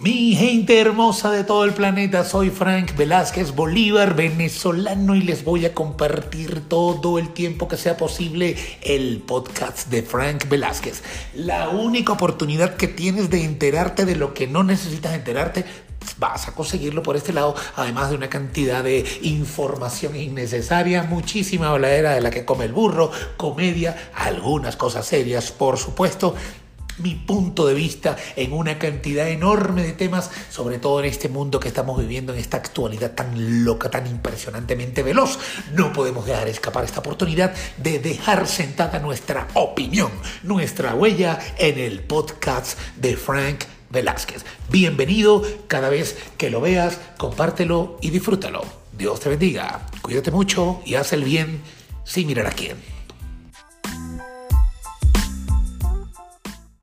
Mi gente hermosa de todo el planeta, soy Frank Velázquez Bolívar, venezolano, y les voy a compartir todo el tiempo que sea posible el podcast de Frank Velázquez. La única oportunidad que tienes de enterarte de lo que no necesitas enterarte, vas a conseguirlo por este lado, además de una cantidad de información innecesaria, muchísima voladera de la que come el burro, comedia, algunas cosas serias, por supuesto mi punto de vista en una cantidad enorme de temas, sobre todo en este mundo que estamos viviendo, en esta actualidad tan loca, tan impresionantemente veloz. No podemos dejar escapar esta oportunidad de dejar sentada nuestra opinión, nuestra huella en el podcast de Frank Velázquez. Bienvenido cada vez que lo veas, compártelo y disfrútalo. Dios te bendiga, cuídate mucho y haz el bien sin mirar a quién.